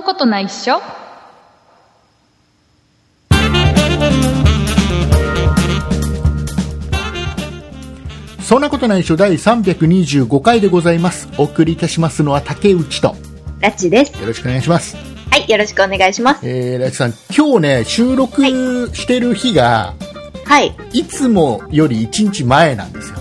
なことないっしょそんなことないっしょ第325回でございます。お送りいたしますのは竹内と、よラッチです。ろしくお願いします。はい、よろしくお願いします。えー、ラチさん、今日ね、収録してる日が、はい。いつもより1日前なんですよ。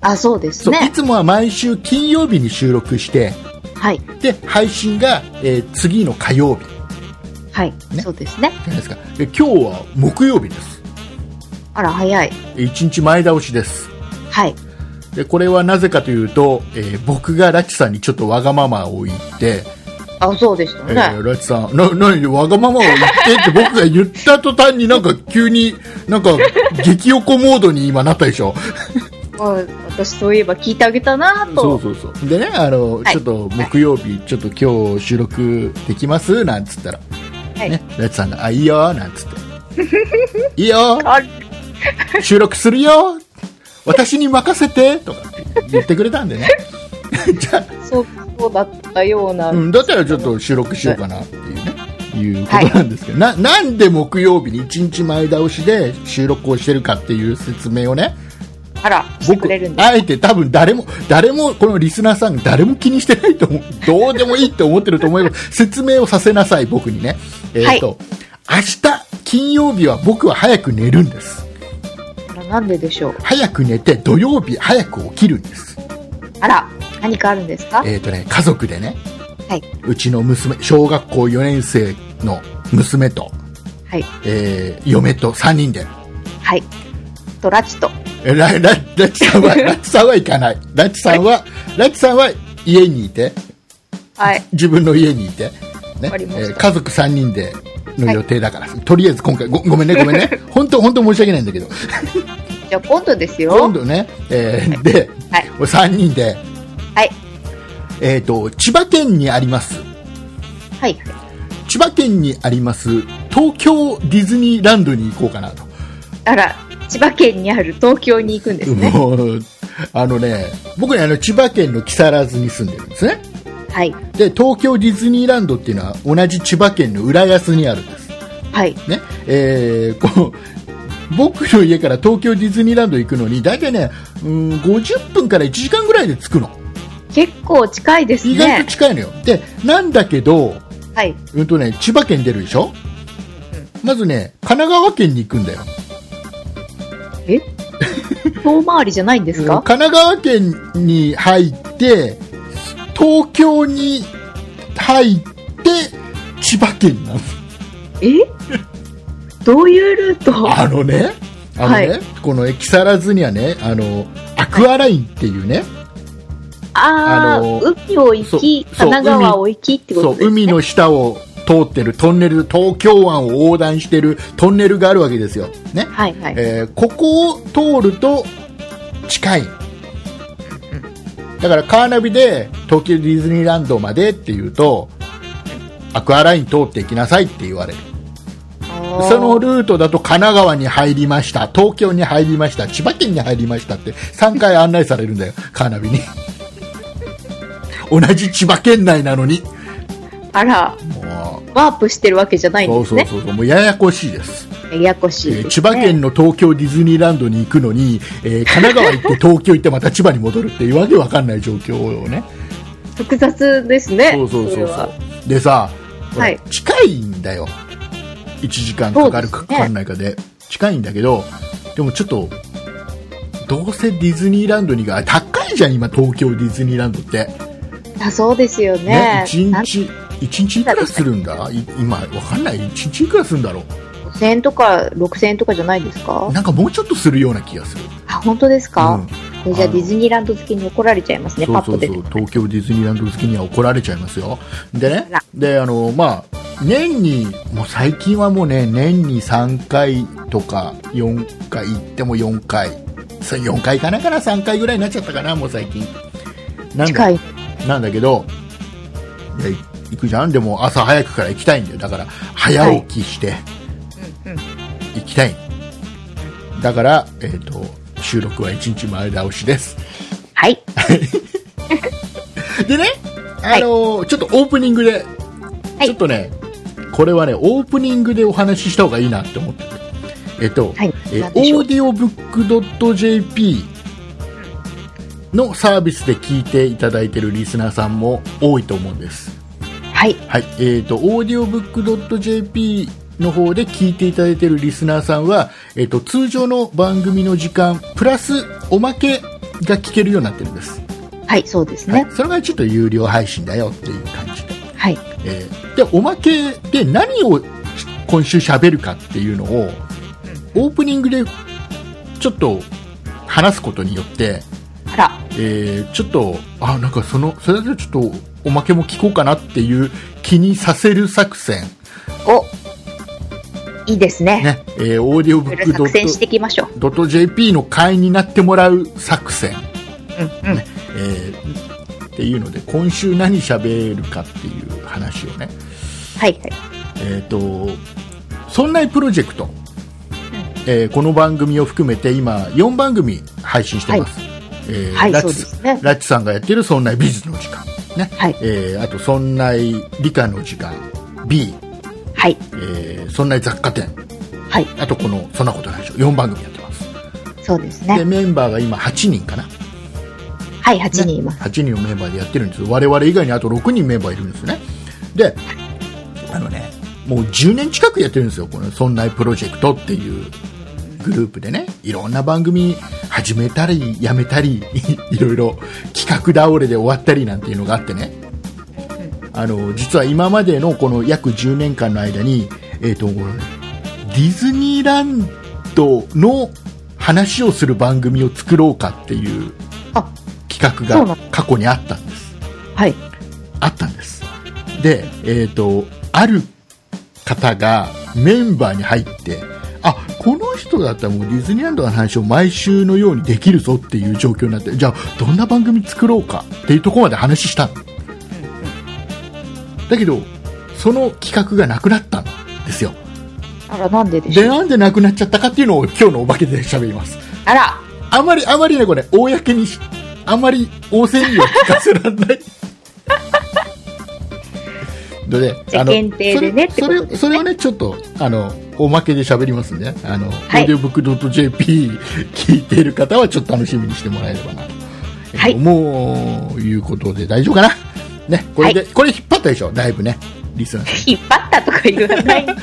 あ、そうですそう、いね。つもは毎週金曜日に収録して、はい。で、配信が、えー次の火曜日はい。ねそうですね。じゃないですか。で、今日は木曜日です。あら、早い。1日前倒しです。はい。で、これはなぜかというと、えー僕がラチさんにちょっとわがままを言って、あ、そうでしたえね。ーラチさん、な、なにわがままを言ってって 僕が言った途端になんか急になんか激横モードに今なったでしょ。あ私そういえば聞いてあげたなそと。うそうそう。でね、あの、はいちょっと木曜日、ちょっと今日収録できます？なんつったら、はい。ね、ラチさんが、あ、いいよ、なんつって。いいよ、あ収録するよ私に任せてとかって言ってくれたんでね。じゃあ、そう、そうだったような。うん、だったらちょっと収録しようかなっていうね、いうことなんですけど、な、なんで木曜日に1日前倒しで収録をしてるかっていう説明をね、あら、してくれるんです。あえて多分誰も、誰も、このリスナーさん誰も気にしてないと思う。どうでもいいって思ってると思えば、説明をさせなさい、僕にね。えっ、と、明日、金曜日は僕は早く寝るんです。あら、なんででしょう。早く寝て、土曜日早く起きるんです。あら、何かあるんですか？えっ、とね、家族でね、はい。うちの娘、小学校4年生の娘と、はい。えー嫁と3人で、はい。と、ラチと。えラララッチさんは、ラッチさんは行かない。ラッチさんは、ラッチさんは家にいて、はい。自分の家にいて、ねえー家族3人での予定だから、とりあえず今回ご、ごめんね、ごめんね。本当、本当申し訳ないんだけど、じゃあ今度ですよ。今度ね、えーで、はい。3人で、はい。えっ、と、千葉県にあります、はい。千葉県にあります、東京ディズニーランドに行こうかなと。あら、千葉県にある東京に行くんですね。もう、あのね、僕ね、あの、千葉県の木更津に住んでるんですね。はい。で、東京ディズニーランドっていうのは同じ千葉県の浦安にあるんです。はい。ね。えーこう、僕の家から東京ディズニーランド行くのに、大体ね、うん、50分から1時間ぐらいで着くの。結構近いです意外ねと。近いのよ。で、なんだけど、はい。うんとね、千葉県出るでしょ？まずね、神奈川県に行くんだよ。え遠回りじゃないんですか、神奈川県に入って、東京に入って、千葉県なの。え？どういうルート？あのね、あのね、はい。この木更津にはね、あの、アクアラインっていうね、ああのー、海を行き、神奈川を行きってことですね。海の下を通ってるトンネル、東京湾を横断してるトンネルがあるわけですよ。ね。はいはい。えーここを通ると近い。だからカーナビで東京ディズニーランドまでっていうと、アクアライン通って行きなさいって言われる。そのルートだと神奈川に入りました、東京に入りました、千葉県に入りましたって3回案内されるんだよ、カーナビに。同じ千葉県内なのに。あら、もワープしてるわけじゃなう、いんですね。そうそうそうそう、もうややこしいです。ややこしいねえー千葉県の東京ディズニーランドに行くのに、えー神奈川行って東京行ってまた千葉に戻るっていうわけわかんない状況をね。複雑ですね。そうそうそうそう。でさ、はい近いんだよ。1時間かかるかかかんないかで。近いんだけど、でもちょっと、どうせディズニーランドにが、高いじゃん、今東京ディズニーランドって。あそうですよね。ね、1なん日、一日いくらするんだ？い今、わかんない。1日いくらするんだろ5000円とか6000円とかじゃないですか？う。なんかもうちょっとするような気がする。あ、本当ですか、うん。じゃあディズニーランド好きに怒られちゃいますね、パッと出てそうそうそう東京ディズニーランド好きには怒られちゃいますよ。でねであのまあ年にもう最近はもうね年に3回とか4回行っても4回。そう4回かなかな？3回ぐらいになっちゃったかなもう最近。なんい。なんだけどいや行くじゃん。でも朝早くから行きたいんだよ。だから早起きして行きたい、だから、えっと収録は1日前倒しです。はい。でね、あのーちょっとオープニングではい。ちょっとねこれはねオープニングでお話しした方がいいなって思ってて。えっと、はい。えなんでしょう？audiobook.jp のサービスで聞いていただいているリスナーさんも多いと思うんです。はい。はい。えっ、と、audiobook.jp の方で聞いていただいているリスナーさんは、えっ、と、通常の番組の時間、プラスおまけが聞けるようになってるんです。はい、そうですね。はい。それがちょっと有料配信だよっていう感じで。はい。えーで、おまけで何を今週喋るかっていうのを、オープニングでちょっと話すことによって、あら、えーちょっと、あ、なんかその、それでちょっとおまけも聞こうかなっていう気にさせる作戦、お、いいですね。ね、えー、オーディオブックいきましょう。ドット .jp の会員になってもらう作戦、うんうん。えーっていうので、今週何喋るかっていう話をね、はいはい。えっ、と、そんなプロジェクト、えーこの番組を含めて今4番組配信してます。えーはい、ラッチね。ラッチさんがやってるそんな美術の時間。ね。はいえーあと、そんな理科の時間 B、はい。えーそんな雑貨店。はい。あと、この、そんなことないでしょ。4番組やってます。で、そうですね。メンバーが今8人かな。はい、8人います。8人のメンバーでやってるんですよ我々以外にあと6人メンバーいるんですねであのねもう10年近くやってるんですよこの「そんなプロジェクト」っていうグループでねいろんな番組始めたりやめたり いろいろ企画倒れで終わったりなんていうのがあってねあの実は今までのこの約10年間の間に、えーとディズニーランドの話をする番組を作ろうかっていうあ企画が過去にあったんです。はい。あったんです。で、えっ、と、ある方がメンバーに入って、あ、この人だったらもうディズニーランドの話を毎週のようにできるぞっていう状況になって、じゃあどんな番組作ろうかっていうところまで話したの。だけど、その企画がなくなったんですよ。あら、なんででしで、ょう？なんでなくなっちゃったかっていうのを今日のお化けで喋ります。あら、あまり、あまりね、これ、公にし、あまり、大勢には聞かせられない。の で、あ限定でねってそれことですねそれそれをね、ちょっと、あの、おまけで喋りますんで、あの、はい audiobook.jp 聞いている方はちょっと楽しみにしてもらえればなと。はいもう、いうことで大丈夫かなね、これで、はこれ引っ張ったでしょ、だいぶね。リスナー。引っ張ったとか言わない。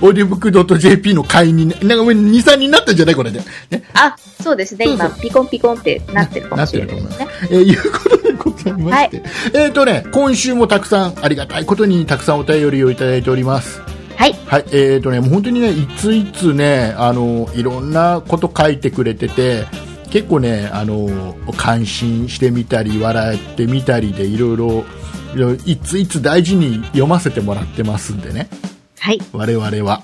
audiobook.jp の会員にね、なんかもう2、3人になったんじゃない？これで。ね。あ、そうですね。そうそう今、ピコンピコンってなってるかもしれないですね。えーいうことでございまして、えっ、とね、今週もたくさん、ありがたいことにたくさんお便りをいただいております。はい。はい、えっ、とね、もう本当にね、いついつね、あの、いろんなこと書いてくれてて、結構ね、あの、感心してみたり、笑ってみたりで、いろいろ、いついつ大事に読ませてもらってますんでね、はい。我々は。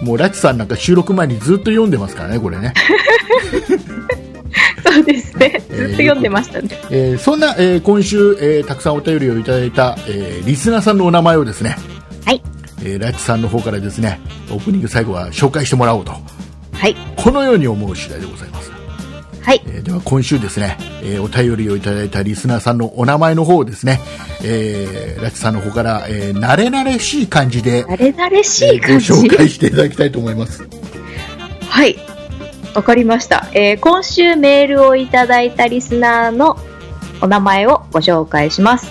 もう、ラチさんなんか収録前にずっと読んでますからね、これね。そうですね。えーずっと読んでましたね。えーそんな、えー今週、えーたくさんお便りをいただいた、えーリスナーさんのお名前をですね、はい。えーラッチさんの方からですね、オープニング最後は紹介してもらおうと、はい。このように思う次第でございます。はい。えーでは今週ですね、えーお便りをいただいたリスナーさんのお名前の方をですね、えーラッチさんの方から、えー慣れ慣れしい感じで、慣れ慣れしえーごい感じ。紹介していただきたいと思います。はい。わかりました。えー今週メールをいただいたリスナーのお名前をご紹介します。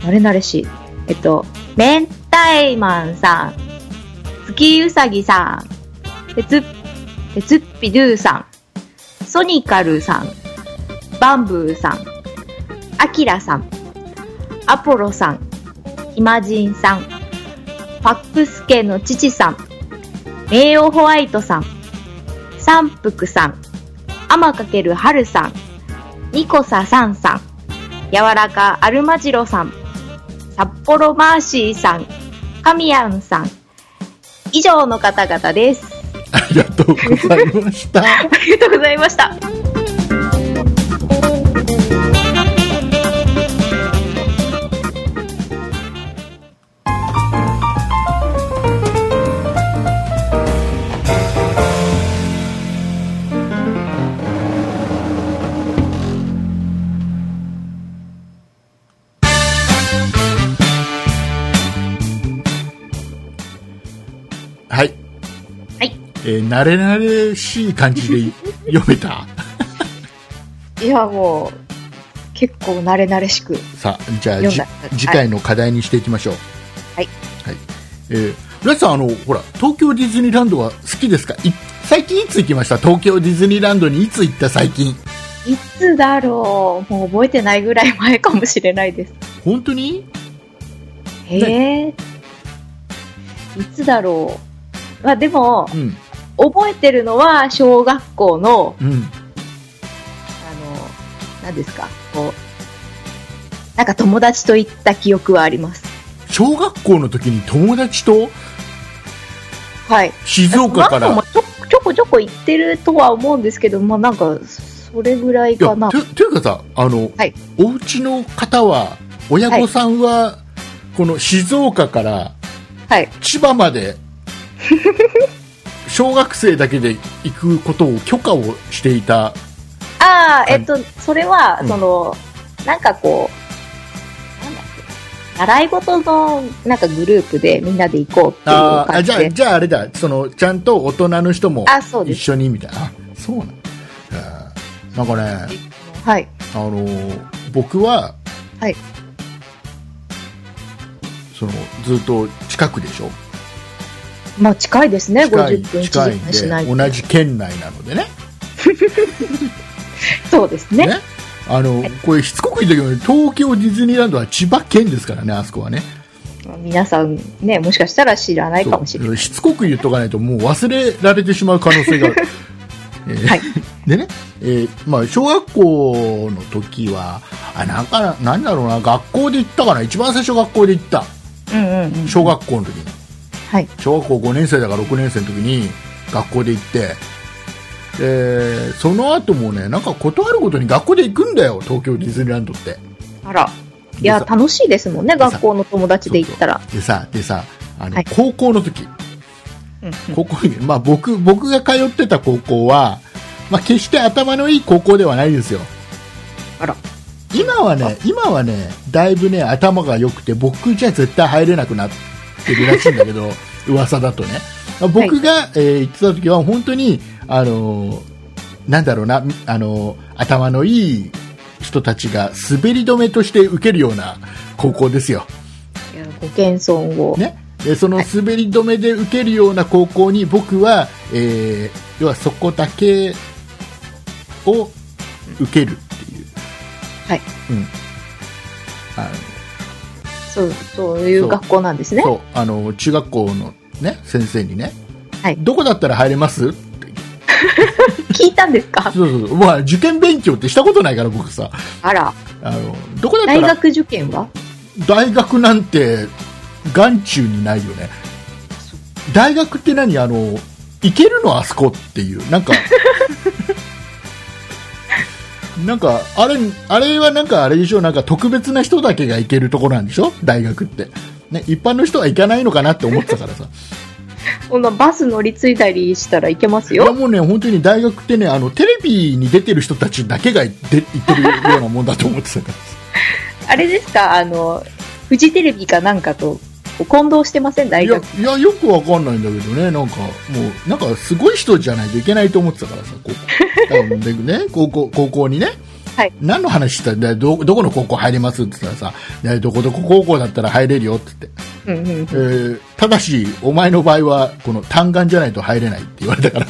慣れ慣れしい。えっと、明太マンさん、月うさぎさん、鉄、鉄っぴドゥさん、ソニカルさん、バンブーさん、アキラさん、アポロさん、ヒマジンさん、ファックスケの父さん、名誉ホワイトさん、三福さん、アマかけるはるさん、ニコサさんさん、柔らかアルマジロさん、札幌マーシーさん、カミヤンさん、以上の方々です。ありがとうございました。ありがとうございました。えー慣れ慣れしい感じで読めた。いや、もう、結構慣れ慣れしく。さあじゃあ。次回の課題にしていきましょう。はい、はい。えー、ラチさんあのほら東京ディズニーランドは好きですか？い最近いつ行きました？東京ディズニーランドにいつ行った最近。いつだろう？もう覚えてないぐらい前かもしれないです。本当に？へえ。いつだろう？まあでも、うん覚えてるのは小学校の、うんあの、何ですか、こう、なんか友達と行った記憶はあります。小学校の時に友達と？はい。静岡から何度もちょちょこちょこ行ってるとは思うんですけど、まあなんか、それぐらいかな。てていうかさあの、はいお家の方は親御さんは、この静岡からはい。千葉まで小学生だけで行くことを許可をしていた。ああ、い。えっと、それは、うん。その、なんかこう、なんだっけ、習い事のなんかグループでみんなで行こうっていう感じで。じゃあじゃああれだ。そのちゃんと大人の人も。一緒にみたいな。あそうなんえー。なんかねはい。あのー僕は、はい。そのずっと近くでしょまあ近いですね、近い50分1時近いん。で同じ県内なのでね。そうですね。ね。あの、はい。これしつこく言ったけど東京ディズニーランドは千葉県ですからねあそこはね。皆さんね、もしかしたら知らないかもしれない。しつこく言っとかないともう忘れられてしまう可能性が。ある、えーはい。でね、えーまあ、小学校の時はあなんかななんだろうな学校で行ったかな。一番最初学校で行った。うんうんうん。小学校の時にはい。小学校5年生だから6年生の時に学校で行ってでその後もねなんか断るごとに学校で行くんだよ東京ディズニーランドってあら。いや、楽しいですもんね、学校の友達で行ったら。でさでさあの、はい高校の時うんうん高校に、まあ、僕僕が通ってた高校は、まあ、決して頭のいい高校ではないですよあら。今はね今はねだいぶね頭が良くて僕じゃ絶対入れなくなってるらしいんだけど 噂だとね。まあ僕が、えー行ってた時は本当にあのーなんだろうなあのー頭のいい人たちが滑り止めとして受けるような高校ですよ。いやご謙遜を。ね、でその滑り止めで受けるような高校に僕は、えー要はそこだけを受けるっていう、はい。うん、あそう、そういう学校なんですね。のそうあの中学校の、ね、先生にね、はいどこだったら入れます？聞いたんですか？そうそうそう、まあ、受験勉強ってしたことないから僕さ。あら。あのどこだったら大学受験は？大学なんて眼中にないよね。大学って何？あの行けるの？あそこっていう。なんか なんかあれあれはなんかあれでしょ？なんか特別な人だけが行けるところなんでしょ？大学って、ね、一般の人は行かないのかなって思ってたからさ。このバス乗り継いだりしたらいけますいやよ。もうね本当に大学ってねあのテレビに出てる人たちだけが行って行ってるようなもんだと思ってたから あれですか？あの、フジテレビかなんかと混同してません？大いや学。いやよくわかんないんだけどね。なんかもうなんかすごい人じゃないといけないと思ってたからさ 高校でね高校高校にね、はい。何の話した？らどどこの高校入れますって言ったらさでどこどこ高校だったら入れるよって言って、うんうんえーただしお前の場合はこの単眼じゃないと入れないって言われたから。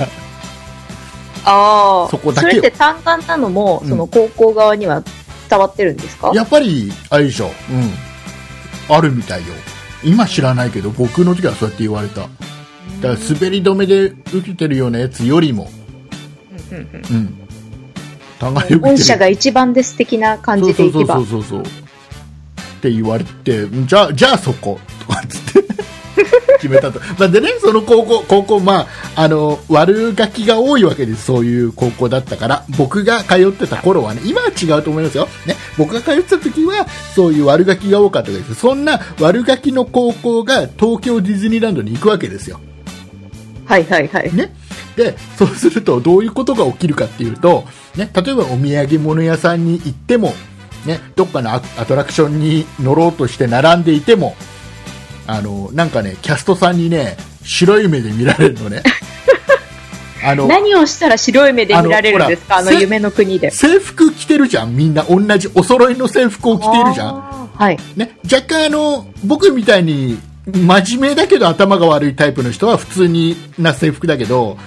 ああ。そこだけをれって単眼なのも、うん。その高校側には伝わってるんですか？やっぱりあれでしょ、うん、あるみたいよ今知らないけど僕の時はそうやって言われた。だから滑り止めで受けてるようなやつよりも。うんうんうん。うん。単眼で受けてる。本社が一番です的な感じでいけば。そう。そうそうそうそう。って言われてじゃあじゃあそことかっつって決めたと、まあ、でねその高校高校まああの悪ガキが多いわけです。そういう高校だったから。僕が通ってた頃はね今は違うと思いますよ、ね、僕が通ってた時はそういう悪ガキが多かったです。そんな悪ガキの高校が東京ディズニーランドに行くわけですよ。はいはいはい。ね、でそうするとどういうことが起きるかっていうと、ね、例えばお土産物屋さんに行っても、ね、どっかのアアトラクションに乗ろうとして並んでいてもあのなんかねキャストさんにね白い目で見られるのね。あの何をしたら白い目で見られるんですか？ああの夢の国で。制服着てるじゃん。みんな同じお揃いの制服を着ているじゃん。はい。ね、若干あの僕みたいに真面目だけど頭が悪いタイプの人は普通にな制服だけど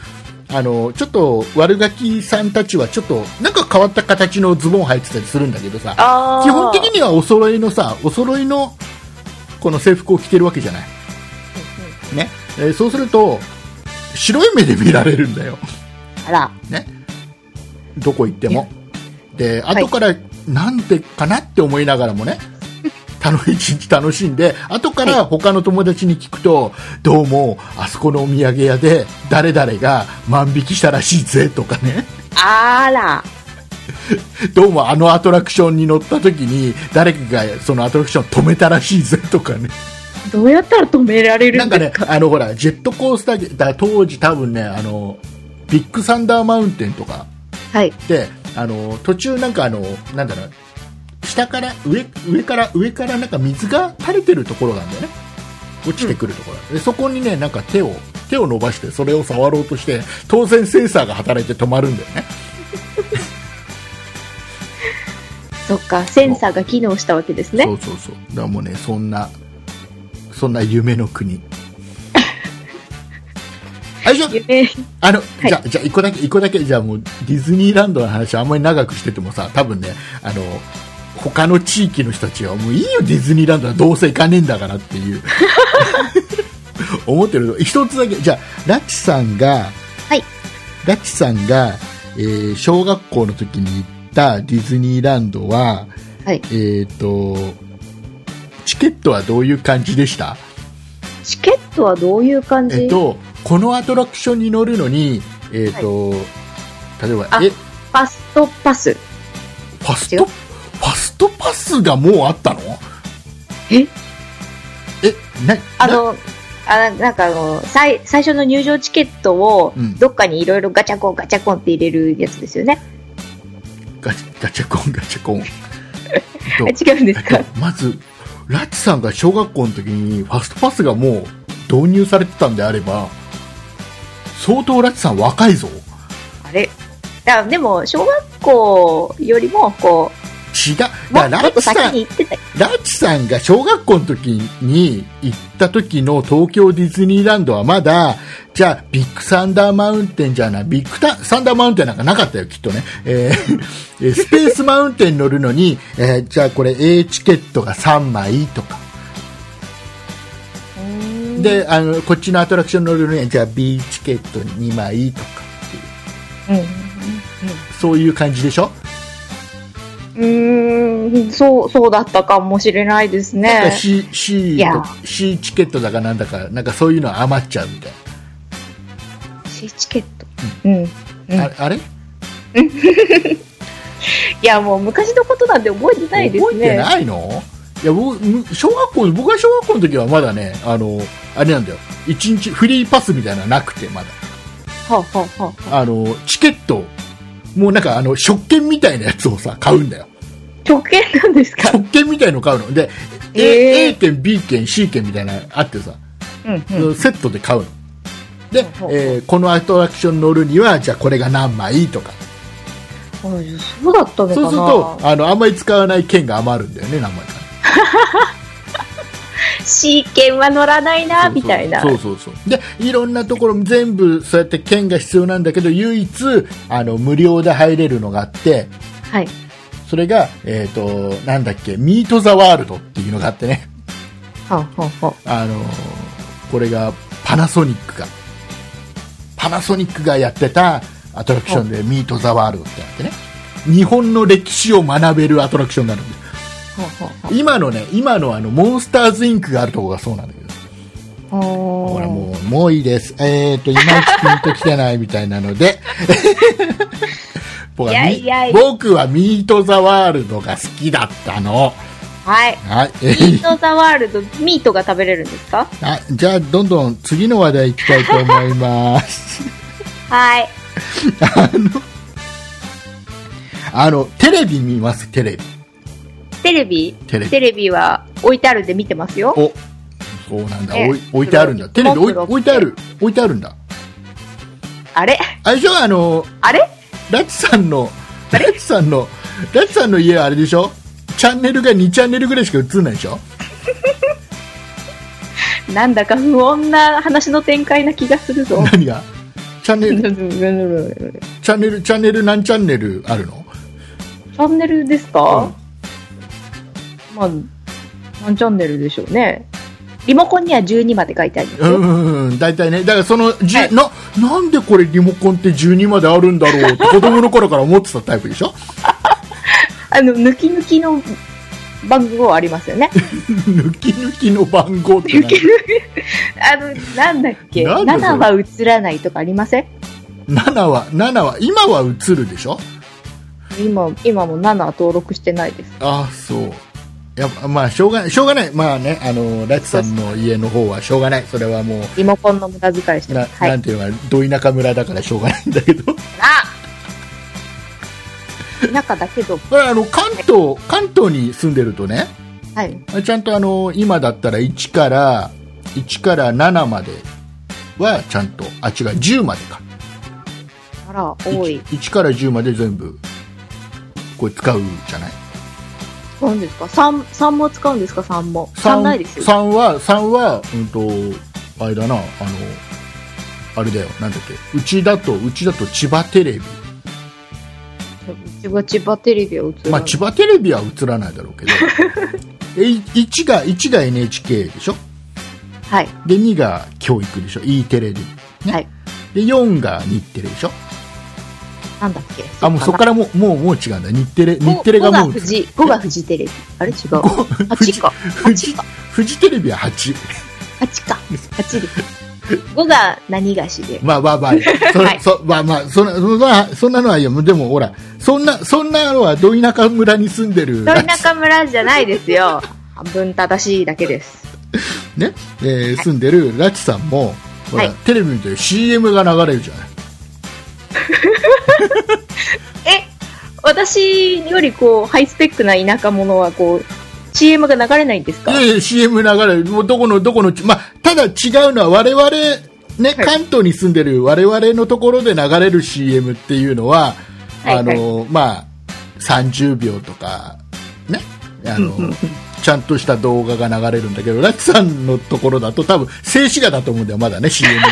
あのちょっと悪ガキさんたちはちょっとなんか変わった形のズボン履いてたりするんだけどさ。基本的にはお揃いのさお揃いのこの制服を着てるわけじゃない、ね。えーそうすると白い目で見られるんだよ。あら。ね、どこ行っても。で、はい後からなんでかなって思いながらもね、楽し一日楽しんで、後から他の友達に聞くと、どうも、あそこのお土産屋で誰々が万引きしたらしいぜとかね、あら。どうもあのアトラクションに乗った時に誰かがそのアトラクション止めたらしいぜとかね。どうやったら止められるなんんか？ねです、かあのほら、ジェットコースター、だ当時多分ね、あの、ビッグサンダーマウンテンとか、はい。であの途中なんかあのなんだろう下から上上から上からなんか水が垂れてるところなんだよね。落ちてくるところ、でそこにねなんか手を手を伸ばしてそれを触ろうとして当然センサーが働いて止まるんだよねそっか、センサーが機能したわけですね。そ。うそうそう。だからもうねそんなそんな夢の国。あれじゃ夢、あの、い。じゃあ、じゃあ、一個だけ、一個だけ、じゃあもう、ディズニーランドの話あんまり長くしててもさ、多分ね、あの、他の地域の人たちは、もういいよ、ディズニーランドはどうせ行かねえんだからっていう、思ってる。一つだけ、じゃあ、ラッチさんが、はい。ラッチさんが、えー小学校の時に行ったディズニーランドは、はい。えっ、と、チケットはどういう感じでした？チケットはどういう感じ、えっと、このアトラクションに乗るのに、えっ、と、例えば、あえ、ファストパス。ファスト、ファストパスがもうあったの？え？え、な、な？あの、あなんかあの最最初の入場チケットをうん。どっかにいろいろガチャコンガチャコンって入れるやつですよね。ガチガチャコン、ガチャコン。違うんですか？えっとまず、ラッチさんが小学校の時にファストパスがもう導入されてたんであれば、相当ラッチさん若いぞ。あれ？あでも、小学校よりも、こ違う。だう、からラッチさん。ラッチさんが小学校の時に行った時の東京ディズニーランドはまだ、じゃあビッグサンダーマウンテンじゃない、ビッグタサンダーマウンテンなんかなかったよ、きっとね。えーえースペースマウンテンに乗るのに、えーじゃあこれ A チケットが3枚とか。で、あの、こっちのアトラクション乗るのに、じゃあ B チケット2枚とかっていう、うん。そういう感じでしょ？うん。そう、そうだったかもしれないですね。C, C, C チケットだかなんだか、なんかそういうの余っちゃうみたい C チケット？うん。うんな。ああれ？いや、もう昔のことなんて覚えてないです覚えてね。ないの？いや僕む小学校僕が小学校の時はまだねあのあれなんだよ一日フリーパスみたいなのなくてまだはあ、はあはあ、あのチケットもうなんかあの食券みたいなやつをさ買うんだよ直券なんですか？食券みたいの買うの？で、えー。A, A 券 B 券 C 券みたいなのあってさ、うんうん。セットで買うの。で、えーこのアトラクション乗るにはじゃあこれが何枚とか。あそうだったのかな。そうするとあのあんまり使わない券が余るんだよね何枚か C 券は乗らないな、みたいな。そうそうそう。でいろんなところ全部そうやって券が必要なんだけど唯一あの無料で入れるのがあってはい。それが、えっとなんだっけミート・ザ・ワールドっていうのがあってね。はあ、はあはあのこれがパナソニックがパナソニックがやってたアトラクションでミート・ザ・ワールドってあってね。日本の歴史を学べるアトラクションになるんであ、はあは今のね今のあのモンスターズ・インクがあるところがそうなんだけど。ほらもう、もういいです。えっ、と、いまいちピンときてないみたいなので、僕はいやいやいや僕はミート・ザ・ワールドが好きだったの。はい。はい。えミーートザワールド、ミートが食べれるんですか？あじゃあ、どんどん次の話題行きたいと思います。はい。あの、テレビ見ます、テレビ。テレビ？テレビ。は置いてあるんで見てますよ。お、そうなんだ。え置いてあるんだ。テレビ置いてある。置いてあるんだ。あれ？あれでしょ？あのあれ？ラチさんのラチさんのラチさんの家はあれでしょ？チャンネルが2チャンネルぐらいしか映んないでしょ？なんだか不穏な話の展開な気がするぞ。何が？チャンネル？チ チャンネルチャンネル何チャンネルあるの？ャンネルですか、まあ、何チャンネルでしょうね。リモコンには12まで書いてありますよ。うん大体ね。だからその、じはい。ななんでこれリモコンって12まであるんだろうって 子供の頃から思ってたタイプでしょ？あの、抜き抜きの番号ありますよね。抜き抜きの番号って抜き抜き。あの、なんだっけ？なんだそれ ?7 は映らないとかありません？何7は7は今は映るでしょ？今、今も7登録してないです。ああそうやまあしょうがないしょうがないまあねあのラチさんの家の方はしょうがないそれはもうリモコンの無駄遣いしてな。はい。なんていうのかなど田舎村だからしょうがないんだけどあ田舎だけど、これあの関東関東に住んでるとねはい。ちゃんとあの今だったら1から1から7まではちゃんとあ違う10までかあら、多い。1, から10まで全部これ使うじゃない？使うんですか ?3、三も使うんですか ?3 も。3ないですよ。3は3はうんとあれだなあのあれだよなんだっけ？うちだとうちだと千葉テレビうちは千葉テレビは映らない。まあ千葉テレビは映らないだろうけど え1が1が NHK でしょ？はい。で2が教育でしょ？E テレビ、ねはい。で4が日テレでしょ？なんだっけ？あもうそこからもうもうもう違うんだ日テレ5日テレがもう富士、5が富士テレビ。あれ？違う。ご8か。富士8か。フジテレビは8 8か。8です。5が何がしで。まあまあまあそ,、はいそまあまあそんなそんなのはいいよでもほらそんなそんなのはど田舎村に住んでる ど田舎村じゃないですよ。半分正しいだけです。ね、えー住んでるラチさんもほら、はいテレビ見て CM が流れるじゃない え、私よりこう、ハイスペックな田舎者はこう、CM が流れないんですか？いやいや CM 流れるもうどこのどこのまあただ違うのは我々ね、関東に住んでる我々のところで流れる CM っていうのは、はいあのまあ30秒とかね。あの、ちゃんとした動画が流れるんだけどラチさんのところだと多分静止画だと思うんだよまだね CM にね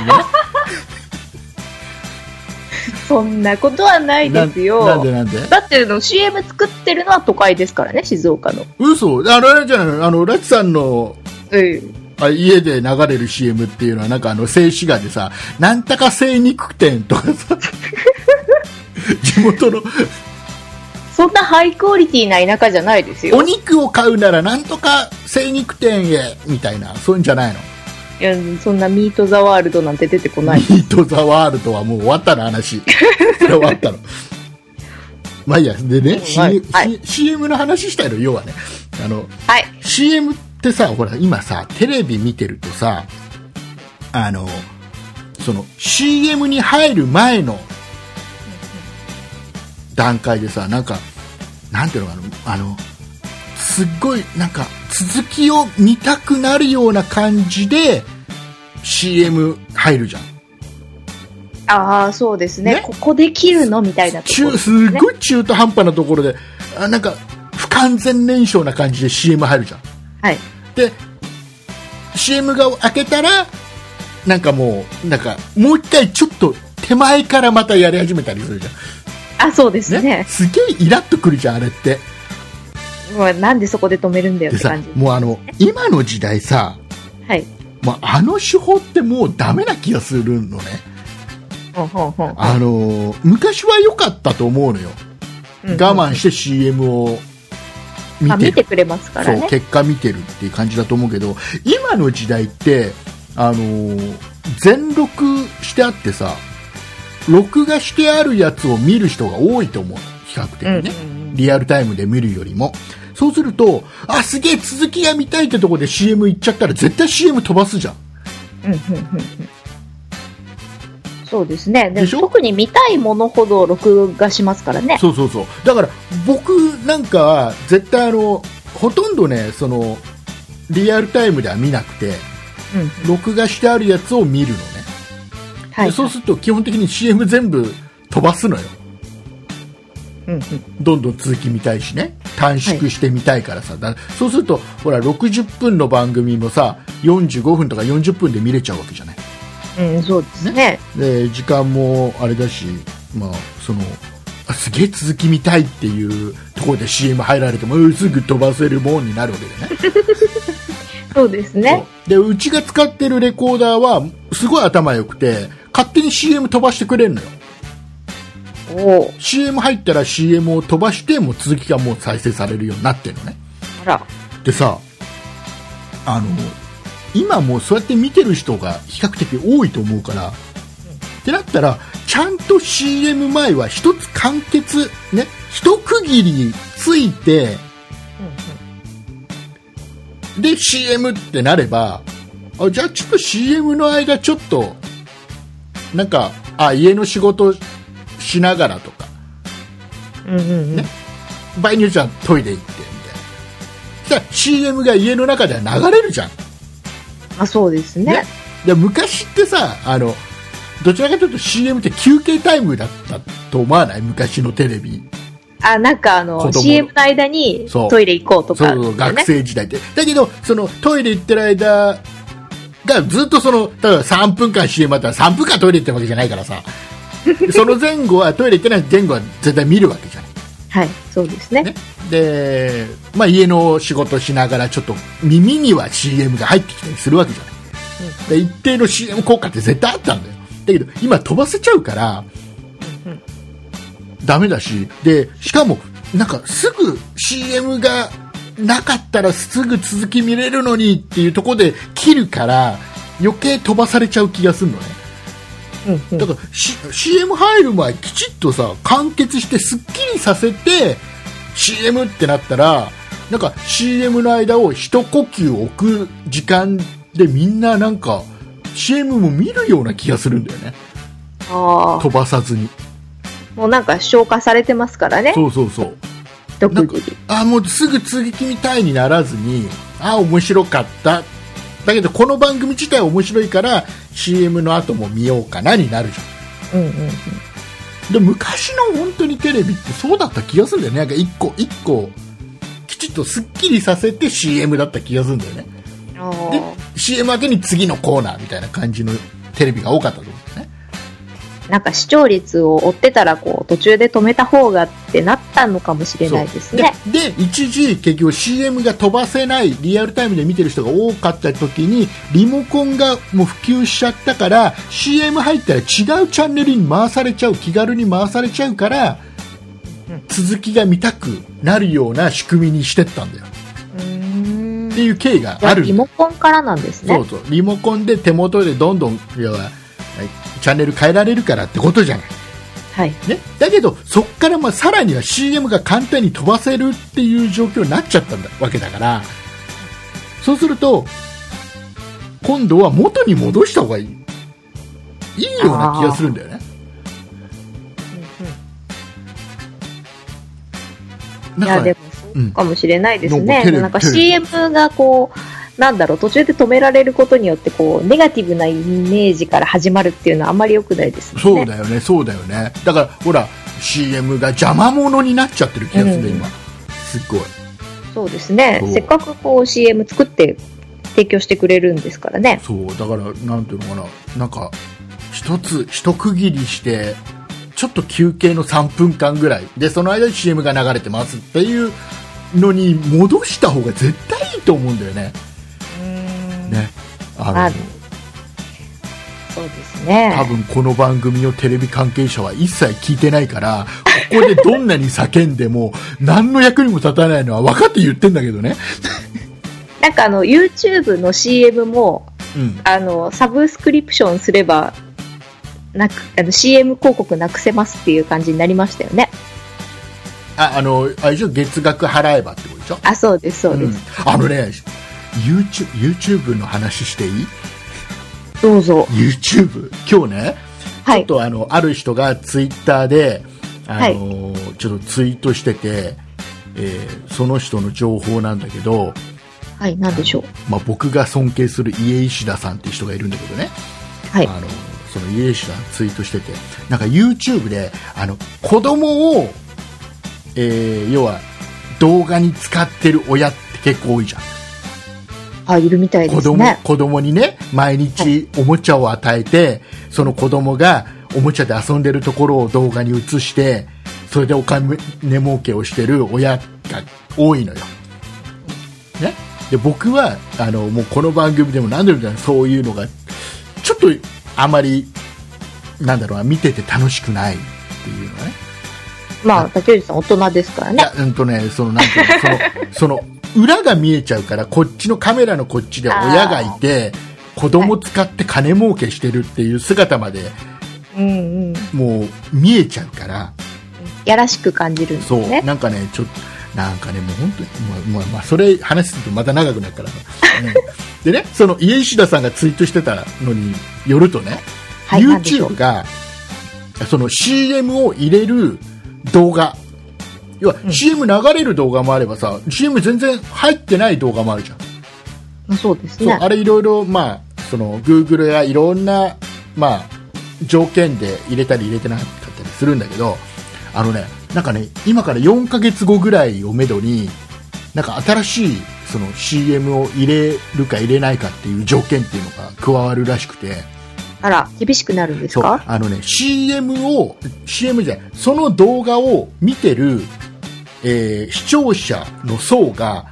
そんなことはないですよ。ななんでなんで？だっての CM 作ってるのは都会ですからね、静岡の。嘘あれじゃないあのラチさんのうん。あ家で流れる CM っていうのはなんかあの静止画でさなんたか精肉店とかさ 地元のそんなハイクオリティな田舎じゃないですよ。お肉を買うならなんとか精肉店へみたいなそういうんじゃないの？いや、そんなミートザワールドなんて出てこない。ミート・ザ・ワールドはもう終わったの話。それ終わったの。まあいいや。でね、はい。C はい。C- CM の話したいの要はね。あのはい。CM ってさほら今さテレビ見てるとさあのその CM に入る前の段階でさなんかなんていうのかなあのすっごいなんか続きを見たくなるような感じで CM 入るじゃん。ああ、そうですね。ね？ここで切るのみたいなところ中すっごい中途半端なところであなんか不完全燃焼な感じで CM 入るじゃん。はい。で CM が開けたらなんかもうなんかもう一回ちょっと手前からまたやり始めたりするじあ、そうですゃん、ね、ね？すげえイラッとくるじゃんあれってもうなんでそこで止めるんだよって感じ。もうあの今の時代さはい。もうあの手法ってもうダメな気がするのね。あのー昔は良かったと思うのようんうん我慢して CM を見あてる見てくれますからそうね。結果見てるっていう感じだと思うけど今の時代ってあのー全録してあってさ録画してあるやつを見る人が多いと思う比較的ね、うんリアルタイムで見るよりも。そうするとあすげえ続きが見たいってところで CM 行っちゃったら絶対 CM 飛ばすじゃん。うんうんうんうん。そうですね。ででしょ？特に見たいものほど録画しますからね。そうそうそう。だから僕なんかは絶対あのほとんどねそのリアルタイムでは見なくてうん。うん録画してあるやつを見るのね。はい。でそうすると基本的に CM 全部飛ばすのようんうん。どんどん続き見たいしね。短縮してみたいからさ、だそうするとほら60分の番組もさ45分とか40分で見れちゃうわけじゃない？うん、そうですね。で時間もあれだし、まあ、そのあすげえ続き見たいっていうところで CM 入られてもうんすぐ飛ばせるもんになるわけでね。そうですね。でうちが使ってるレコーダーはすごい頭良くて勝手に CM 飛ばしてくれるのよ CM 入ったら CM を飛ばしてもう続きがもう再生されるようになってるのねあら。でさあの今もうそうやって見てる人が比較的多いと思うから、ってなったらちゃんと CM 前は一つ完結ね一区切りついてで CM ってなればあじゃあちょっと CM の間ちょっとなんかあ家の仕事しながらとか。うんうんうん。ね。場合によっちゃトイレ行ってみたいな。CM が家の中では流れるじゃん。あ、そうですね。ね。で昔ってさあのどちらかというと CM って休憩タイムだったと思わない？昔のテレビ。あ、なんかあ子の、供 CM の間にトイレ行こうとか、そうそう学生時代って。だけどそのトイレ行ってる間がずっとその例えば3分間 CM あったら3分間トイレ行ってるわけじゃないからさ その前後はトイレ行ってない前後は絶対見るわけじゃない。はい、そうですね。ね。で、まあ、家の仕事しながらちょっと耳には CM が入ってきたりするわけじゃない、で一定の CM 効果って絶対あったんだよ。だけど今飛ばせちゃうからうんダメだしでしかもなんかすぐ CM がなかったらすぐ続き見れるのにっていうところで切るから余計飛ばされちゃう気がするのねうんうん。だから、C、CM 入る前きちっとさ完結してすっきりさせて CM ってなったらなんか CM の間を一呼吸置く時間でみんななんか CM も見るような気がするんだよね。あ飛ばさずに。あ、もうなんか消化されてますからね。そうそうそう。あもうすぐ続きみたいにならずにあ面白かっただけどこの番組自体面白いから CM の後も見ようかなになるじゃん。うんうんうん。で昔の本当にテレビってそうだった気がするんだよね。なんか一個一個きちっとすっきりさせて CM だった気がするんだよね。あでー CM 明けに次のコーナーみたいな感じのテレビが多かったとなんか視聴率を追ってたら、こう、途中で止めた方がってなったのかもしれないですね。でで一時結局 CM が飛ばせないリアルタイムで見てる人が多かった時にリモコンがもう普及しちゃったから CM 入ったら違うチャンネルに回されちゃう気軽に回されちゃうからうん続きが見たくなるような仕組みにしてったんだよ。っていう経緯があ、あるリモコンからなんですね。そう。そう。リモコンで手元でどんどん要はチャンネル変えられるからってことじゃない、はい。ね、だけどそこからまあさらには CM が簡単に飛ばせるっていう状況になっちゃったんだわけだから。そうすると今度は元に戻した方がいいいいような気がするんだよね。いや、でも、そうかもしれないですね。うん。なんか CM がこう、なんだろう、途中で止められることによって、こう、ネガティブなイメージから始まるっていうのはあんまり良くないですね。そうだよね。そうだよね。だからほら CM が邪魔者になっちゃってる気がするうん。今。すっごい。そうですね。せっかくこう CM 作って提供してくれるんですからね。そう。だからなんていうのかな。なんか一つ一区切りしてちょっと休憩の3分間ぐらい。でその間に CM が流れてますっていうのに戻した方が絶対いいと思うんだよねねあのあそうですね。多分この番組をテレビ関係者は一切聞いてないからここでどんなに叫んでも 何の役にも立たないのは分かって言ってんだけどね、なんかあの、YouTube の CM も、うん、あの、サブスクリプションすれば、なく、あの、CM 広告なくせますっていう感じになりましたよね。ああのあれ月額払えばってことでしょ？あ、そうです、そうです。うん、あのね YouTube, YouTube の話していい？どうぞ。YouTube 今日ね、はいちょっ。とあのある人がツイッターであの、ちょっとツイートしてて、えーその人の情報なんだけど、はい、なんでしょう。まあ、僕が尊敬する家石田さんっていう人がいるんだけどね、はいあ。のその家石さんツイートしててなんか YouTube であの子供を、えー要は動画に使ってる親って結構多いじゃんあ、いるみたいで子供すね。子供にね毎日おもちゃを与えて、その子供がおもちゃで遊んでるところを動画に映してそれでお金儲けをしてる親が多いのよ、ね、で僕はあのもうこの番組でも何度もそういうのがちょっとあまりなんだろうな見てて楽しくないっていうのねまあ、竹内さん大人ですからね。いや、うんとね、その、なんていうの、その、その、裏が見えちゃうから、こっちのカメラのこっちで親がいて、子供使って金儲けしてるっていう姿まで、うんうん。もう、見えちゃうから、やらしく感じるんですそう、ね。なんかね、ちょっと、なんかね、もう本当に、まあ、まあ、まあ、それ話するとまた長くなるからさ、うんでね、その、家石田さんがツイートしてたのによるとね、はい、YouTube。が、その CM を入れる動画、要はうん CM 流れる動画もあればさ、CM 全然入ってない動画もあるじゃん。まあそうですね。あれいろいろ、まあ、その Google やいろんな、まあ、条件で入れたり入れてなかったりするんだけど、あのね、なんかね、今から4ヶ月後ぐらいをめどに、なんか新しいその CM を入れるか入れないかっていう条件っていうのが加わるらしくて、あら、厳しくなるんですか？あのね CM を CM じゃないその動画を見てる、えー視聴者の層が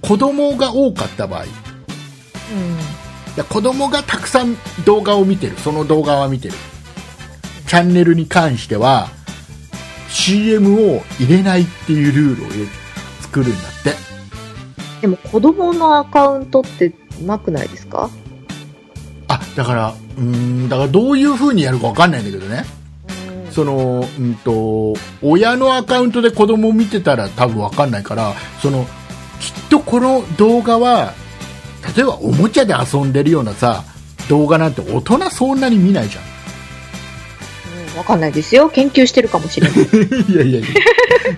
子供が多かった場合。いや子供がたくさん動画を見てる。その動画は見てる。チャンネルに関しては CM を入れないっていうルールを作るんだって。でも子供のアカウントってなくないですか？あだからうーんだからどういう風にやるか分かんないんだけどねその、うんと、親のアカウントで子供を見てたら多分わかんないから、その、きっとこの動画は、例えばおもちゃで遊んでるようなさ、動画なんて大人そんなに見ないじゃん。うんわかんないですよ。研究してるかもしれない。いやいやいや、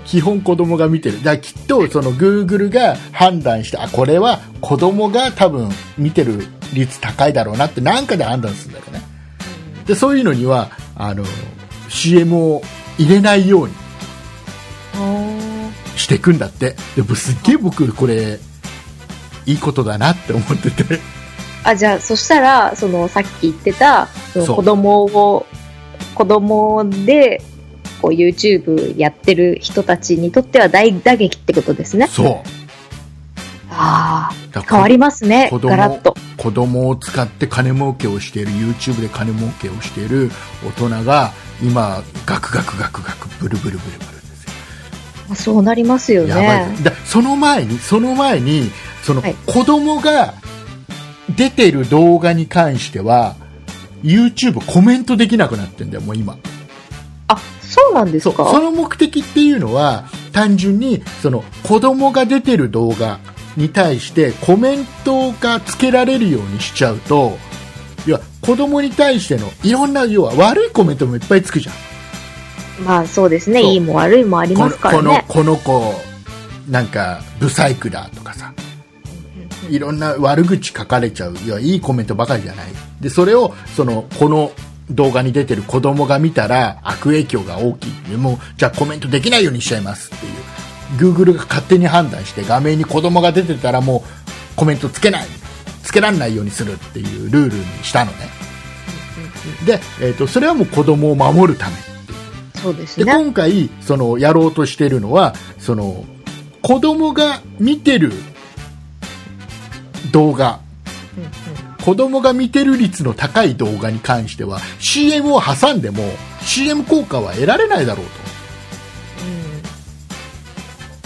基本子供が見てる。だきっとその Google が判断して、あ、これは子供が多分見てる率高いだろうなってなんかで判断するんだろうね。で、そういうのには、あの、CM を入れないようにしていくんだってでもすっげえ僕これいいことだなって思っててあ、じゃあ、そしたら、その、さっき言ってた、子供を、子供で、こう、YouTube やってる人たちにとっては大打撃ってことですね。そうああ、変わりますね。子供ガラッと。子供を使って金儲けをしている YouTube で金儲けをしている大人が今ガクガクガクガクブルブルブルブルですよ。まあそうなりますよやばい。ね。だその前にその前にそのはい。子供が出てる動画に関しては YouTube コメントできなくなってんだよもう今。あ、そうなんですか？その目的っていうのは単純にその子供が出てる動画に対してコメントがつけられるようにしちゃうと要は子供に対してのいろんな要は悪いコメントもいっぱいつくじゃん。まあそうですね。いいも悪いもありますからね。このこの子なんかブサイクだとかさ。いろんな悪口書かれちゃう。いやいいコメントばかりじゃない。でそれをそのこの動画に出てる子供が見たら悪影響が大きいもうじゃあコメントできないようにしちゃいます。っていう。Google が勝手に判断して画面に子供が出てたらもうコメントつけないつけられないようにするっていうルールにしたのね。で、えー、とそれはもう子供を守るため。そうですね。で今回そのやろうとしているのはその子供が見てる動画。うんうん。子供が見てる率の高い動画に関しては CM を挟んでも CM 効果は得られないだろう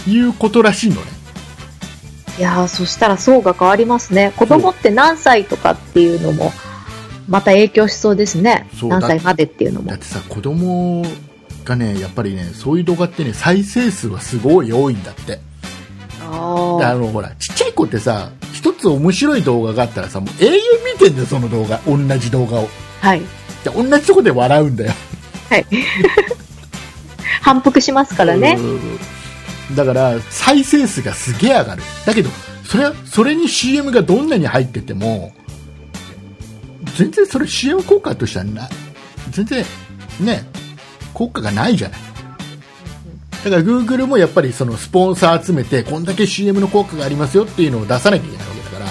と。いうことらしいのねいやー、そしたら層が変わりますね。子供って何歳とかっていうのも、また影響しそうですね。何歳までっていうのもだっ。てさ子供がねやっぱりねそういう動画ってね再生数はすごい多いんだってでああのほらちっちゃい子ってさ一つ面白い動画があったらさもう永遠見てんだよその動画同じ動画をあ。はい。で同じとこで笑うんだよはい。反復しますからね。うんだから再生数がすげえ上がる。だけどそれそれに CM がどんなに入ってても全然それ CM 効果としてはな全然ね効果がないじゃない。だから Google もやっぱりそのスポンサー集めてこんだけ CM の効果がありますよっていうのを出さなきゃいけないわけだから。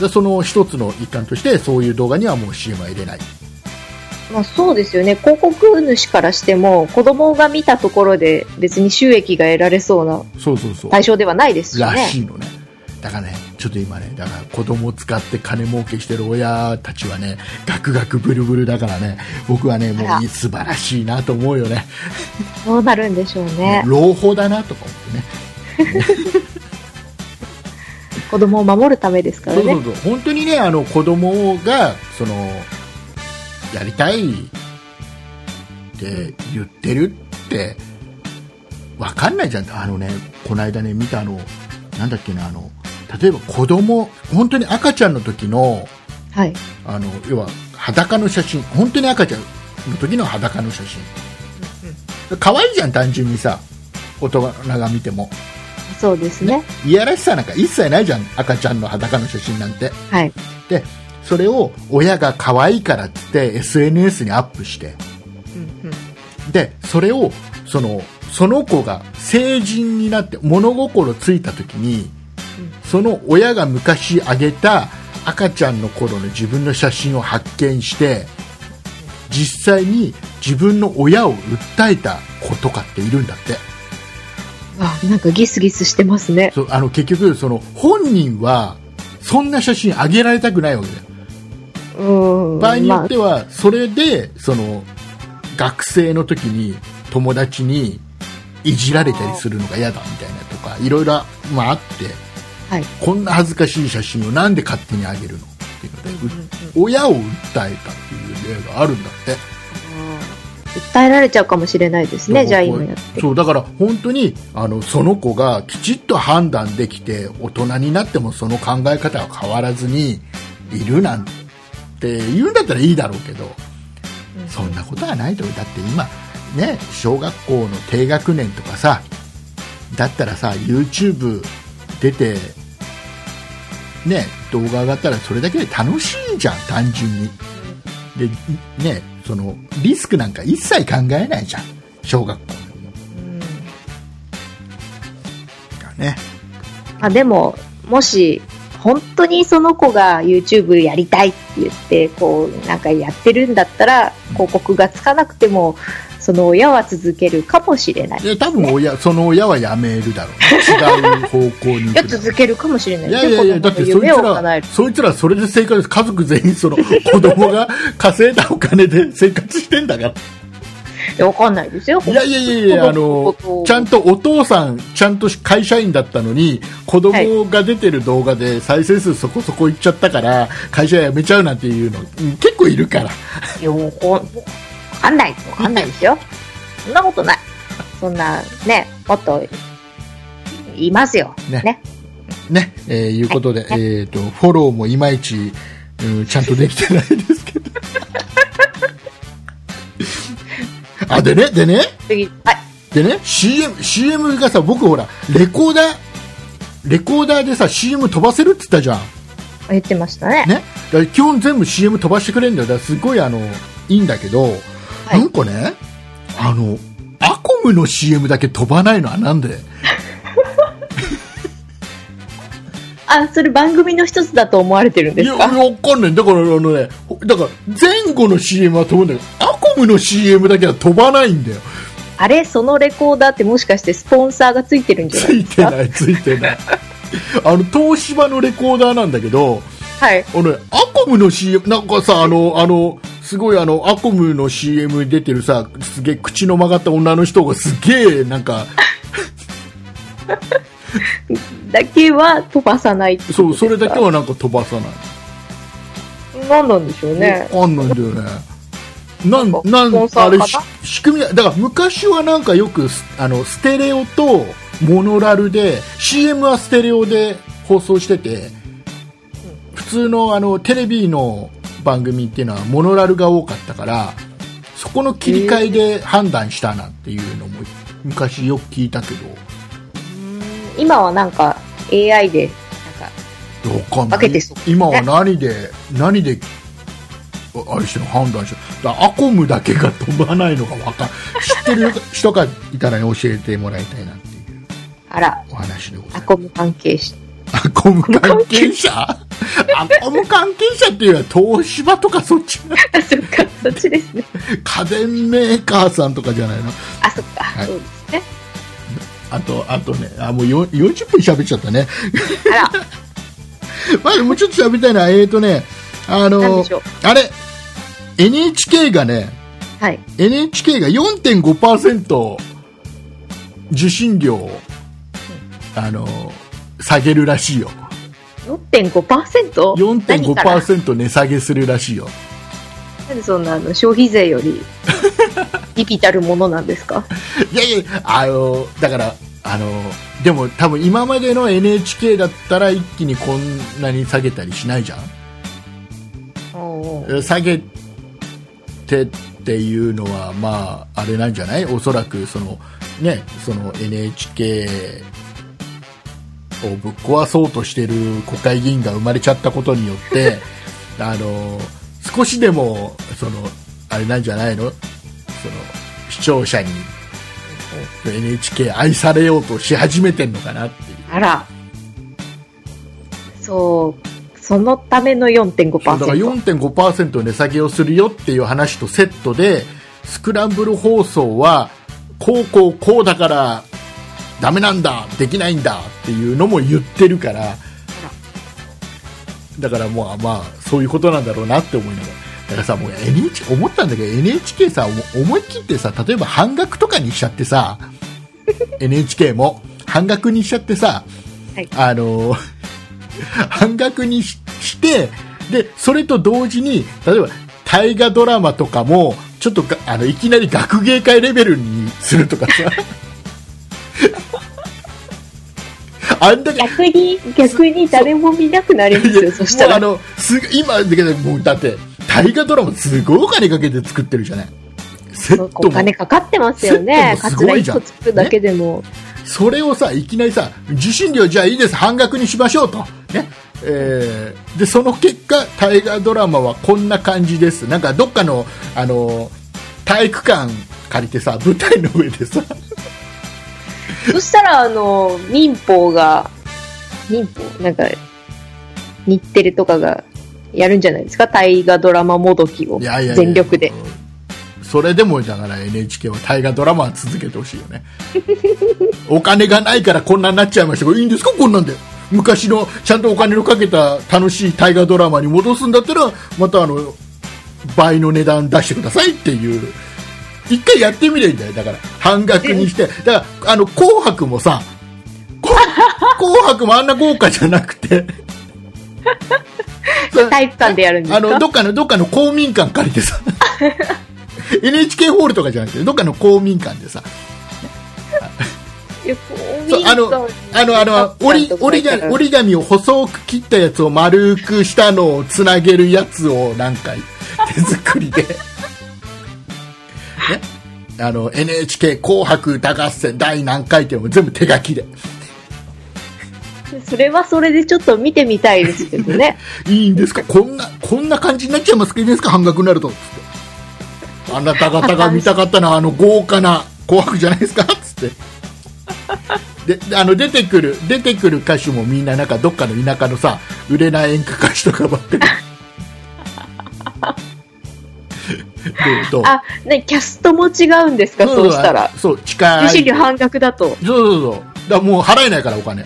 でその一つの一環としてそういう動画にはもう CM は入れない。まあそうですよね。広告主からしても、子供が見たところで別に収益が得られそうなそうそうそう対象ではないですしらね。しいのねだからねちょっと今ねだから子供を使って金儲けしてる親たちはねガクガクブルブルだからね僕はねもう素晴らしいなと思うよねどうなるんでしょうね。朗報だなとか思ってね 子供を守るためですからね。そうそうそう本当にねあの子供がそのやりたいって言ってるってわかんないじゃんあのねこの間ね見たあのなんだっけなあの例えば子供本当に赤ちゃんの時のはい。あの要は裸の写真本当に赤ちゃんの時の裸の写真可愛いじゃん単純にさ大人が見てもそうですね。いやらしさなんか一切ないじゃん赤ちゃんの裸の写真なんてはい。でそれを親が可愛いからって SNS にアップしてでそれをそのその子が成人になって物心ついた時にその親が昔あげた赤ちゃんの頃の自分の写真を発見して実際に自分の親を訴えた子とかっているんだってあ、なんかギスギスしてますね。そうあの結局その本人はそんな写真あげられたくないわけだようん。場合によまあってはそれでその学生の時に友達にいじられたりするのが嫌だみたいなとかいろいろ、まあ、あってはい。こんな恥ずかしい写真をなんで勝手にあげるの？っていうので、う親を訴えたっていう例があるんだって。訴えられちゃうかもしれないですね、じゃあ今やって。そうだから本当にあのその子がきちっと判断できて大人になってもその考え方は変わらずにいるなんて言うんだったらいいだろうけどそんなことはないと思う。だって今ね小学校の低学年とかさだったらさ YouTube 出てね動画上がったらそれだけで楽しいじゃん単純に。でねそのリスクなんか一切考えないじゃん小学校だね。あでも、もし、本当にその子が YouTube やりたいって言って、こう、なんかやってるんだったら、広告がつかなくても、その親は続けるかもしれない。いで多分親その親は辞めるだろうね違う方向に行や、く続けるかもしれないいやいやいや、だってそいつらる。、そいつらそれで生活、家族全員その子供が稼いだお金で生活してんだから。わかんないですよ。いやいやいやいや、あの、ちゃんとお父さん、ちゃんと会社員だったのに、子供が出てる動画で再生数そこそこいっちゃったから、会社辞めちゃうなんていうの、うん結構いるから。いや、わかんわかんない。わかんないですよ。そんなことない。そんな、ね、もっと、いますよ。ねね。ね、えーいうことで、はいえっ、と、フォローもいまいち、うん、ちゃんとできてないですけど。あ、でね、でね、次、はい。でね、CM、CM がさ、僕ほら、レコーダー、レコーダーでさ、CM 飛ばせるって言ったじゃん。言ってましたね。ね。だ基本全部 CM 飛ばしてくれるんだよ。だからすごいあの、いいんだけど、はいなんかね、あの、アコムの CM だけ飛ばないのはなんで？あ、それ番組の一つだと思われてるんでいや、すか？俺わかんない。だからあのね、だから前後の CM は飛ぶんだけど、アコムの CM だけは飛ばないんだよ。あれそのレコーダーってもしかしてスポンサーがついてるんじゃつないですか？いてない、ついてない。あの、東芝のレコーダーなんだけど、はい。あのね、アコムの CM、なんかさ、あの、あの、すごいあの、アコムの CM に出てるさ、すげえ口の曲がった女の人がすげえ、なんか、だけは飛ばさないそう、それだけはなんか飛ばさない。何なんでしょうね。わかんないんだよね。なん、なんあれ、仕組みが、だから昔はなんかよくス、あの、ステレオとモノラルで、CM はステレオで放送してて、普通のあの、テレビの番組っていうのはモノラルが多かったから、そこの切り替えで判断したなんていうのも昔よく聞いたけど、今はなんか AI で、なんか、分けてそう。今は何で、何であれして判断してアコムだけが飛ばないのがわかん知ってる人 がいたらね教えてもらいたいなっていう。あら、お話でございます。アコム関係者。アコム関係者？アコム関係者っていうのは東芝とかそっち？あ、そっか、そっちですね。家電メーカーさんとかじゃないの？あ、そっか、はい。そうですね。あとあとねあもうよ40分喋っちゃったねあら、まあもうちょっと喋りたいなえーとねあの。あれ NHK がねはい。NHK が4.5%受信料をあの下げるらしいよ 4.5%? 何から4.5%値下げするらしいよなんでそんなあの消費税より ビビたるものなんですか？いやいやあのだからあのでも多分今までの NHK だったら一気にこんなに下げたりしないじゃん？お下げてっていうのはまああれなんじゃない？おそらくそのねその NHK をぶっ壊そうとしてる国会議員が生まれちゃったことによって あの少しでもそのあれなんじゃないの？その視聴者に NHK 愛されようとし始めてんのかなっていう。あら。そう、そのための4.5%。だから4.5%値下げをするよっていう話とセットでスクランブル放送はこうこうこうだからダメなんだできないんだっていうのも言ってるから。だからもうまあそういうことなんだろうなって思いながら。だからさもう NHK 思ったんだけど NHK さ思思い切ってさ例えば半額とかにしちゃってさ NHK も半額にしちゃってさ、はい。あの 半額にししてでそれと同時に例えば大河ドラマとかもちょっとがあのいきなり学芸会レベルにするとかさ あんだけ逆に、逆に誰も見なくなりますよ、そしたら。あのす今だけどもうだって大河ドラマすごいお金かけて作ってるじゃない。セットおも金かかってますよね。すカツラ1ごいじゃん。個作るだけでも。それをさいきなりさ受信料じゃあいいです半額にしましょうと、ね。えーでその結果大河ドラマはこんな感じです。なんかどっかのあの体育館借りてさ舞台の上でさそしたら、あの、民放が、民放なんか、日テレとかがやるんじゃないですか？大河ドラマもどきをいやいやいや全力で。それでもだから NHK は大河ドラマは続けてほしいよね。お金がないからこんなになっちゃいました。けどいいんですか？こんなんで。昔のちゃんとお金のかけた楽しい大河ドラマに戻すんだったらまたあの倍の値段出してくださいっていう一回やってみればいいんだよ。だから半額にして。だからあの紅白もさこ 紅白もあんな豪華じゃなくて。さ 体育館でやるんですか？あの、どっかの、どっかの公民館借りてさ、NHK ホールとかじゃなくて、どっかの公民館でさ、そうあの、あの、あの、折り、折り紙、折り紙を細く切ったやつを丸くしたのをつなげるやつをなんか手作りで、ね、あの、NHK 紅白歌合戦第何回っていうのも全部手書きで、それはそれでちょっと見てみたいですけどね。いいんですか？こんな、こんな感じになっちゃいます？かいいですか？半額になると。つって。あなた方が見たかったのは あの豪華な紅白じゃないですか？つって。で、あの、出てくる、出てくる歌手もみんななんかどっかの田舎のさ、売れない演歌歌手とかばっかり。あ、ね、キャストも違うんですか？そうしたら。そう、近い。受信料半額だと。そうそうそう。だもう払えないからお金。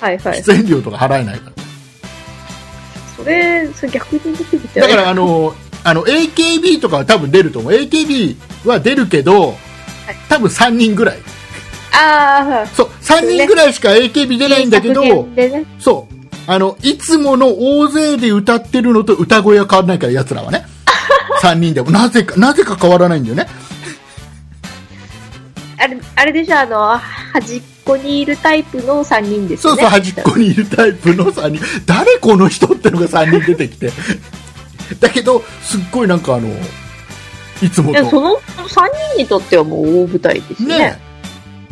はいはい。出演料とか払えないから。それ、それ逆にきだからあの、あの AKB とかは多分出ると思う。AKB は出るけど、多分3人ぐらい。ああ、そう、3人ぐらいしか AKB 出ないんだけど、ね、そう、あの、いつもの大勢で歌ってるのと歌声は変わらないから、奴らはね。3人でも。なぜか、なぜか変わらないんだよね。あれ、あれでしょ、あの、端っこにいるタイプの3人ですよね。そうそう、端っこにいるタイプの3人。誰この人ってのが3人出てきて。だけど、すっごいなんかあの、いつもいや、そと、の3人にとってはもう大舞台ですね。ね、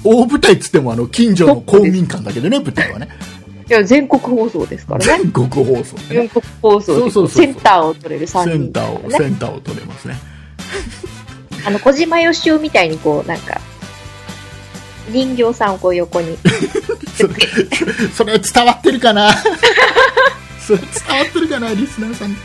大舞台っつってもあの、近所の公民館だけどね、舞台はね。いや、全国放送ですからね。全国放送ね全国放送でそうそうそうセンターを取れる3セン人ターを。センターを取れますね。あの、小島よしおみたいにこう、なんか、人形さんをこう横に。それそれ伝わってるかな？それ伝わってるかな？リスナーさんに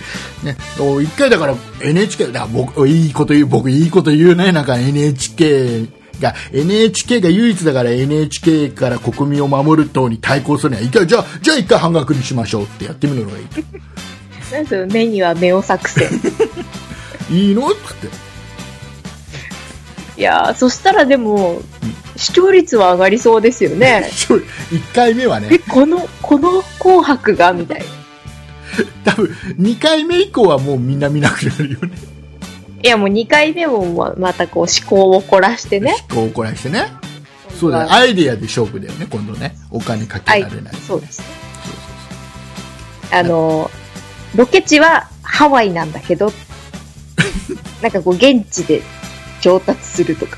ねお一回だから NHK だ僕いいこと言う僕いいこと言うねなんか NHK が NHK が唯一だから NHK から国民を守る党に対抗するには一回じゃあじゃあ一回半額にしましょうってやってみるのがいいなんその目には目を作戦。いいの？っつっていやー、そしたらでも、視聴率は上がりそうですよね。1回目はえ、ねこの、この紅白が？みたいな。多分2回目以降はもうみんな見なくなるよねいや、もう2回目もままたこう思考を凝らしてね。思考を凝らしてね。そうだね。アイデアで勝負だよね今度ねお金かけられない、そうです。ね。あの、ロケ地はハワイなんだけど、なんかこう現地で上達するとか、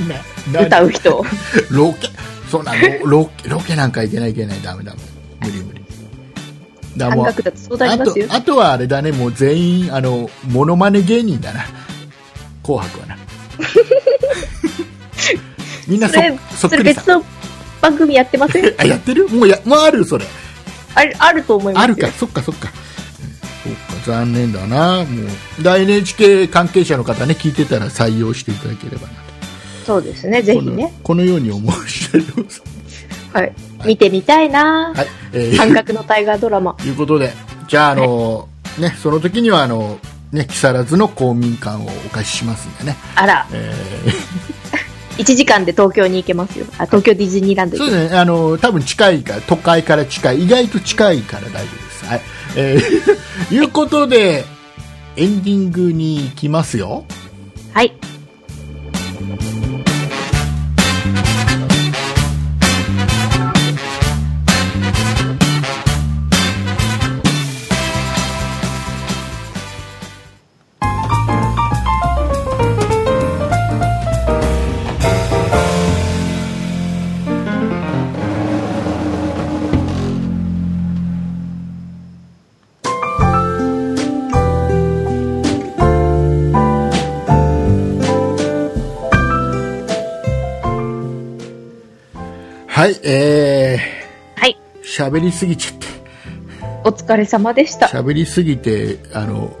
歌う人。を。ロケそうなの？ロケロケなんかいけないいけない。ダメダメ無理無理だ半もう。あ。とあとはあれだねもう全員あのモノマネ芸人だな。紅白はな。みんなそそっくりさ。れ別の番組やってません？あやってる？もうやもうあるそれ。あるあると思いますよ。あるか。そっかそっか。うんそっか残念だな。もうだ NHK 関係者の方ね聞いてたら採用していただければなと。そうですね、ぜひね。このように思う次第でございます。はい。見てみたいな。はい、えー半額の大河ドラマ。ということで、じゃあ、あの、ね、その時には、あの、ね、木更津の公民館をお貸ししますんでね。あら、え1 時間で東京に行けますよ。あ、東京ディズニーランド。そうですね、あの、多分近いから、都会から近い、意外と近いから大丈夫です。はい。えー、いうことで、エンディングに行きますよ。はい。はい、えはい。ー、喋りすぎちゃって。お疲れ様でした。喋りすぎて、あの、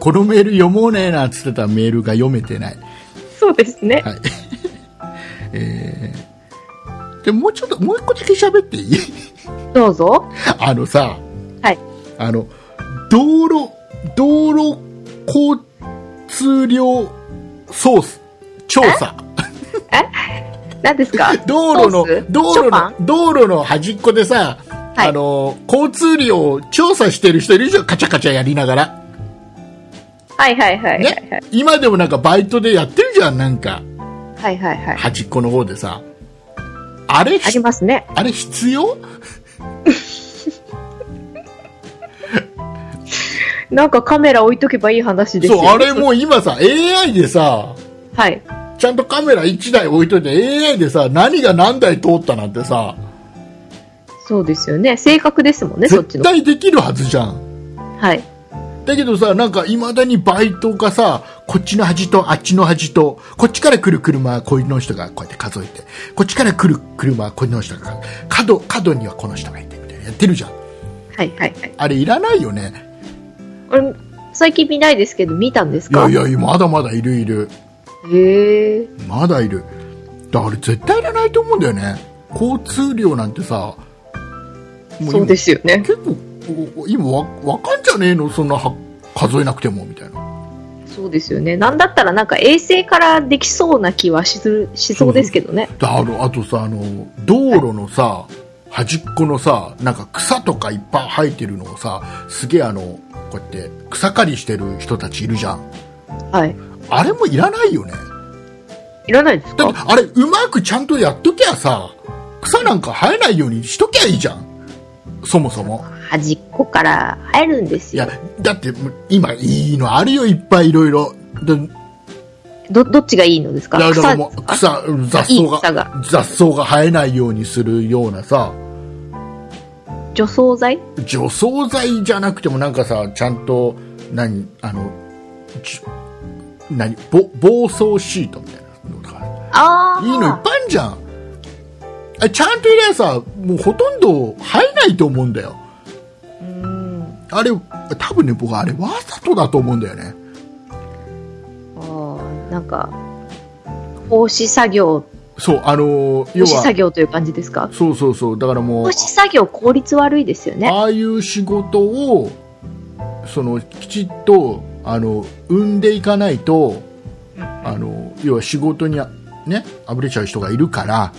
このメール読もうねーなんつってたメールが読めてない。そうですね。はい。えー、でもうちょっと、もう一個だけ喋っていい？どうぞ。あのさ、はい。あの、道路、道路交通量ソース、調査。何ですか？道路の道路の、道路の端っこでさ、はいあの、交通量を調査してる人いるじゃん、カチャカチャやりながら。はいはいはいはい、はいね。今でもなんかバイトでやってるじゃん、なんか、はいはいはい。端っこの方でさ。あれ、ありますね。あれ必要？なんかカメラ置いとけばいい話ですよ。そう、あれもう今さ、AI でさ、はい。ちゃんとカメラ1台置いといて AI でさ、何が何台通ったなんてさ、そうですよね。正確ですもんね、そっち絶の。対できるはずじゃん。はい。だけどさ、なんか未だにバイトがさ、こっちの端とあっちの端と、こっちから来る車はこの人がこうやって数えて、こっちから来る車はこの人が、角、角にはこの人がいてみたいなやってるじゃん。はいはいはい。あれいらないよね。俺、最近見ないですけど、見たんですいやかいや、まだまだいるいる。へえ。まだいる。だあれ絶対いらないと思うんだよね。交通量なんてさ、そうですよね。結構、お今わ、わかんじゃねえの？そんなは数えなくても、みたいな。そうですよね。なんだったらなんか衛星からできそうな気はしすしそうですけどね。だあのあとさ、あの、道路のさ、端っこのさ、なんか草とかいっぱい生えてるのをさ、すげえあの、こうやって草刈りしてる人たちいるじゃん。はい。あれもいらないよね。いらないですか？あれ、うまくちゃんとやっときゃさ、草なんか生えないようにしときゃいいじゃん。そもそも。端っこから入るんですよいや。、だって今いいのあるよ、いっぱいいろいろ。でど、どっちがいいのですか？だか草、雑草が草が雑草が生えないようにするようなさ、除草剤？除草剤じゃなくてもなんかさちゃんと何？あのじ何ぼ防草シートみたいなのとかああ。いいのいっぱいあるじゃん。あちゃんと入ればさもうほとんど入らないと思うんだよ。うん。あれ多分ね僕あれわざとだと思うんだよね。ああ、なんか、奉仕作業、そうあのー要奉仕作は業という感じですか？そうそうそう。だからもう。奉仕作業効率悪いですよね。ああいう仕事をそのきちっとあの生んでいかないとあの要は仕事にあねあぶれちゃう人がいるから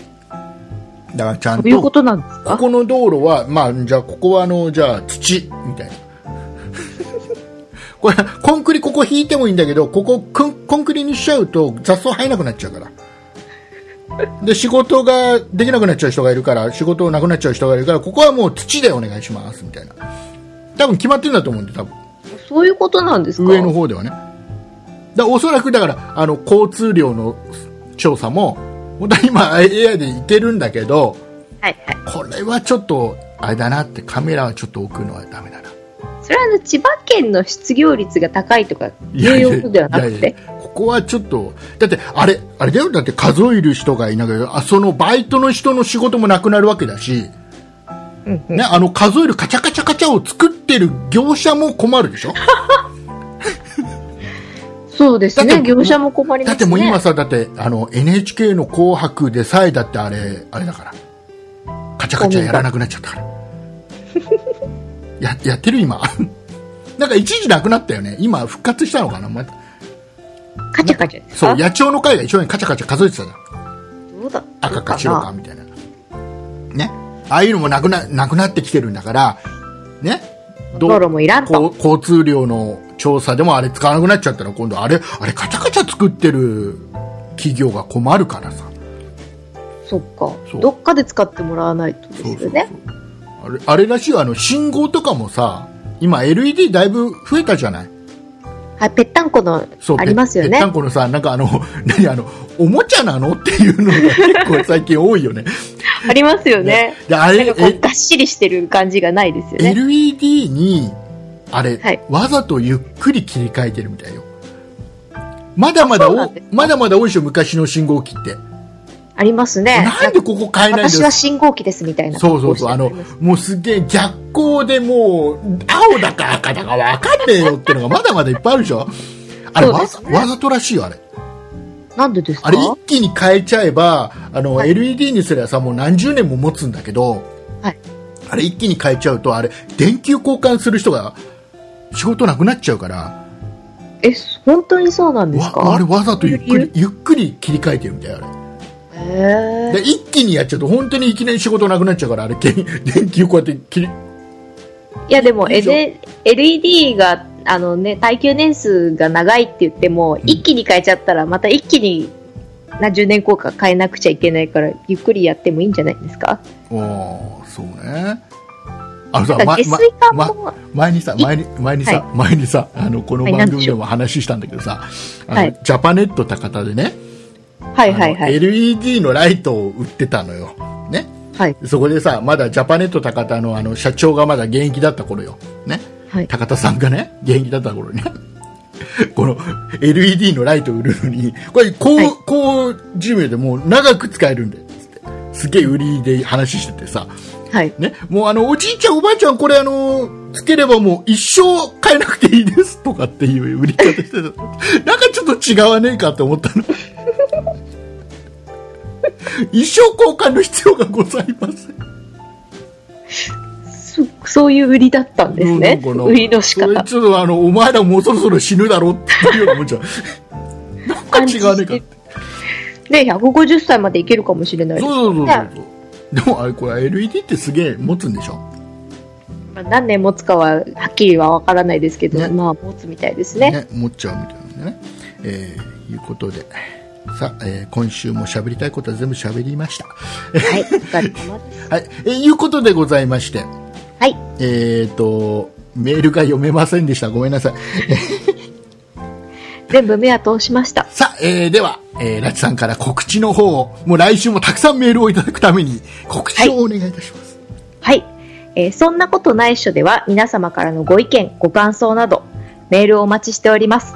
だからちゃんどういうこととなんですか？ここの道路はまあじゃあここはあのじゃあ土みたいな。これコンクリここ引いてもいいんだけどここコンコンクリにしちゃうと雑草生えなくなっちゃうから。で仕事ができなくなっちゃう人がいるから仕事なくなっちゃう人がいるからここはもう土でお願いしますみたいな。多分決まってるんだと思うんで多分そういうことなんですか？上の方ではねだおそらくだからあの交通量の調査も本当に今 AI でいけるんだけどはいはい。これはちょっとあれだなってカメラはちょっと置くのはダメだなそれはあの、千葉県の失業率が高いとか、いうことではなくいやいて。やここはちょっとだってあれあれだよだって数える人がいながらあそのバイトの人の仕事もなくなるわけだし、うんうん。ね、あの数えるカチャカチャカチャを作ってる業者も困るでしょ？そうですね。業者も困りますね。だってもう今さだってあの NHK の「紅白」でさえだってあれあれだから。カチャカチャやらなくなっちゃったから。ややってる？今。なんか一時なくなったよね。今復活したのかな？またカチャカチャですか？そう野鳥の会が一生懸命カチャカチャ数えてたじゃん。どうだ赤か白かみたいな。ねああいうのもなくななくなってきてるんだからね？ど道路もいらんと。交通量の調査でもあれ使わなくなっちゃったら今度あれあれカチャカチャ作ってる企業が困るからさ。そっか。そう。どっかで使ってもらわないとですよね。あれあれらしいよ。あの信号とかもさ今 LED だいぶ増えたじゃない？はい、ぺったんこのそうありますよね。ぺぺったん。このさなんかあの 何あのおもちゃなの？っていうのが結構最近多いよね。ありますよね。であれがっしりしてる感じがないですよね。LED にあれ、はい。わざとゆっくり切り替えてるみたいよ。まだまだおまだまだ多いでしょ昔の信号機ってありますね。なんでここ変えないん私は信号機ですみたいな。そうそうそう。あのもうすげえ逆光でもう青だか赤だかわかんねえよってのがまだまだいっぱいあるでしょ？あれわざ,、わざとらしいよあれ。なんでですか？あれ一気に変えちゃえばあの、はい。LED にすればさもう何十年も持つんだけど、はい。あれ一気に変えちゃうとあれ電球交換する人が仕事なくなっちゃうから。え、本当にそうなんですわかあれわざとゆっくりゆっくり切り替えてるみたいあれで一気にやっちゃうと本当にいきなり仕事なくなっちゃうからあれけ 電球こうやって切りいやでも LED があのね耐久年数が長いって言っても、ん。一気に変えちゃったらまた一気に何十年後か変えなくちゃいけないからゆっくりやってもいいんじゃないですか？おーそうね。あのさ、ま下水管まも、前にさ前に前にさ、は前にさあのこのはい番組でも話したんだけどさ、あのはい。ジャパネット高田でね、はいはいはい。LED のライトを売ってたのよ、ね、はい。そこでさまだジャパネット高田のあの社長がまだ現役だった頃よ、ね、はい。高田さんがね現役だった頃に。ね この LED のライトを売るのにこれ高,、はい。高寿命でもう長く使えるんだよ。つってすげえ売りで話しててさ。はい。ね、もうあのおじいちゃんおばあちゃんこれあのつければもう一生買えなくていいですとかっていう売り方してた。なんかちょっと違わねえかって思ったの 一生交換の必要がございません。そそういう売りだったんですね。売りの仕方。ちょっとあのお前らもうそろそろ死ぬだろっていうようなもんじゃ。ん なんか違わねえかって。ね150歳までいけるかもしれないです。そうそうそうねそう。でもあれこれ LED ってすげえ持つんでしょ？まあ何年持つかははっきりは分からないですけど、ね。まあ持つみたいですね。持っちゃうみたいなね。えーいうことで、さあ、えー今週も喋りたいことは全部喋りました。はい はい、えーいうことでございまして、はいえっ、と、メールが読めませんでした。ごめんなさい。全部目は通しましたさあ、えーでは、えーラチさんから告知の方を、もう来週もたくさんメールをいただくために、告知をお願いいたします。はい。えーそんなことないっしょでは皆様からのご意見、ご感想などメールをお待ちしております。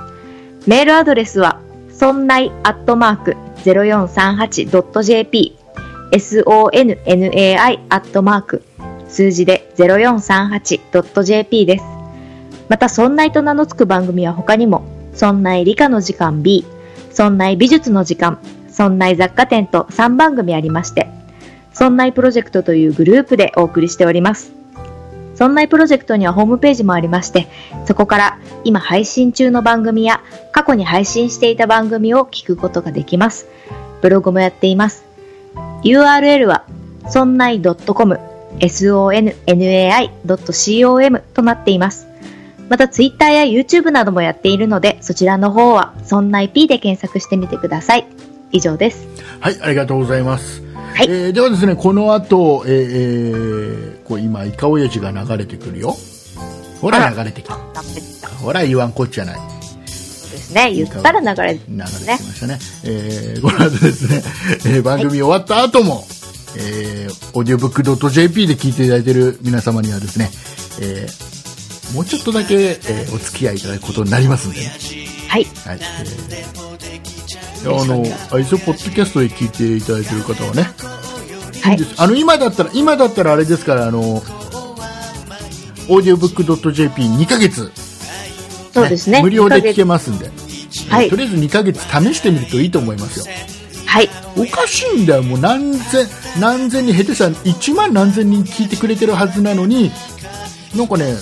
メールアドレスは、そんないアットマーク 0438.jp sonnai アットマーク数字で 0438.jp です。また、そんないと名の付く番組は他にも、そんない理科の時間 B、そんない美術の時間、そんない雑貨店と3番組ありまして、そんないプロジェクトというグループでお送りしております。そんなプロジェクトにはホームページもありまして、そこから今配信中の番組や過去に配信していた番組を聞くことができます。ブログもやっています。URL は、そんない .com、sonnai.com となっています。また Twitter や YouTube などもやっているので、そちらの方は、そんない P で検索してみてください。以上です。はい、ありがとうございます。はいえーではですね、この後、えーえーこう今、イカオヤジが流れてくるよ。ほら、流れてきた。ほら、言わんこっちゃない。ですね。言ったら流れ流れてきま。したね。えーこの後ですね、えー番組終わった後も、えー、オーディオブックドット JP で聞いていただいている皆様にはですね、えーもうちょっとだけ、えーお付き合いいただくことになりますんでね。はい。はい。えー、あの、あいつをポッドキャストで聞いていただいている方はね、はい。いいで。す。あの、今だったら、今だったらあれですから、あの、オーディオブックドット JP2 ヶ月、そうですね。無料で聞けまますんで、はい。とりあえず2ヶ月試してみるといいと思いますよ。はい。おかしいんだよ、もう何千、何千人、下手したら1万何千人聞いてくれてるはずなのに、なんかね、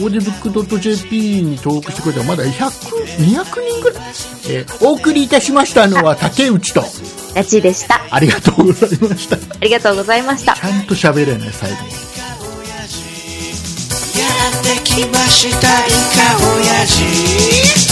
オーディオブックドット JP に登録してくれたらまだ100、200人ぐらい、えーお送りいたしましたのは竹内と、ラチでした。ありがとうございました。ちありがとうございました。ゃんと喋れない、最後。やってきましたイカオヤジ